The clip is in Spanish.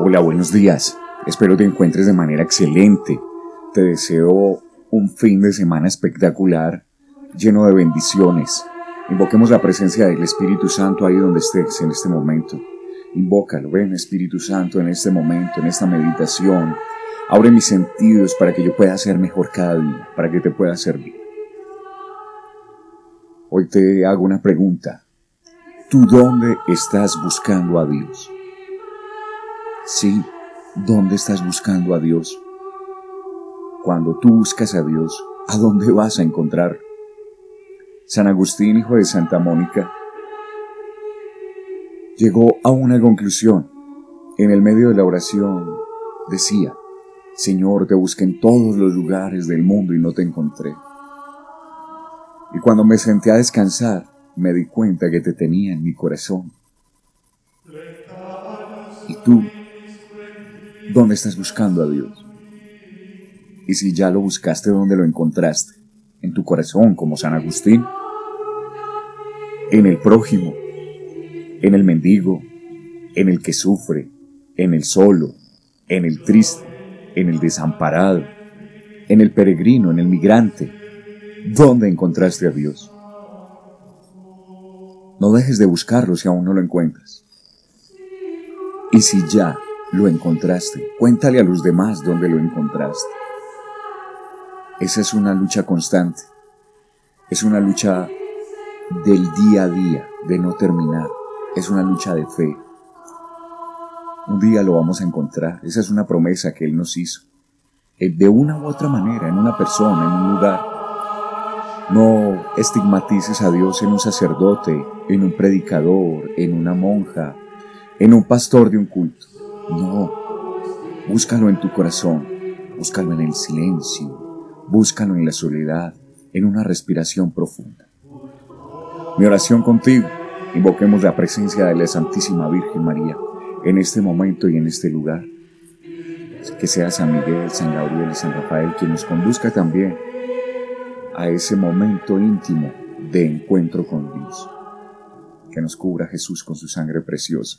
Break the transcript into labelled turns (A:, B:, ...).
A: Hola, buenos días. Espero te encuentres de manera excelente. Te deseo un fin de semana espectacular, lleno de bendiciones. Invoquemos la presencia del Espíritu Santo ahí donde estés en este momento. Invócalo, ven Espíritu Santo en este momento, en esta meditación. Abre mis sentidos para que yo pueda ser mejor cada día, para que te pueda servir. Hoy te hago una pregunta. ¿Tú dónde estás buscando a Dios? Sí, ¿dónde estás buscando a Dios? Cuando tú buscas a Dios, ¿a dónde vas a encontrar? San Agustín, hijo de Santa Mónica, llegó a una conclusión. En el medio de la oración decía, Señor, te busqué en todos los lugares del mundo y no te encontré. Y cuando me senté a descansar, me di cuenta que te tenía en mi corazón. ¿Y tú? ¿Dónde estás buscando a Dios? Y si ya lo buscaste, ¿dónde lo encontraste? ¿En tu corazón, como San Agustín? ¿En el prójimo? ¿En el mendigo? ¿En el que sufre? ¿En el solo? ¿En el triste? ¿En el desamparado? ¿En el peregrino? ¿En el migrante? ¿Dónde encontraste a Dios? No dejes de buscarlo si aún no lo encuentras. Y si ya lo encontraste, cuéntale a los demás dónde lo encontraste. Esa es una lucha constante. Es una lucha del día a día, de no terminar. Es una lucha de fe. Un día lo vamos a encontrar. Esa es una promesa que Él nos hizo. Eh, de una u otra manera, en una persona, en un lugar. No estigmatices a Dios en un sacerdote, en un predicador, en una monja, en un pastor de un culto. No. Búscalo en tu corazón, búscalo en el silencio, búscalo en la soledad, en una respiración profunda. Mi oración contigo, invoquemos la presencia de la Santísima Virgen María en este momento y en este lugar. Que sea San Miguel, San Gabriel y San Rafael quien nos conduzca también a ese momento íntimo de encuentro con Dios. Que nos cubra Jesús con su sangre preciosa.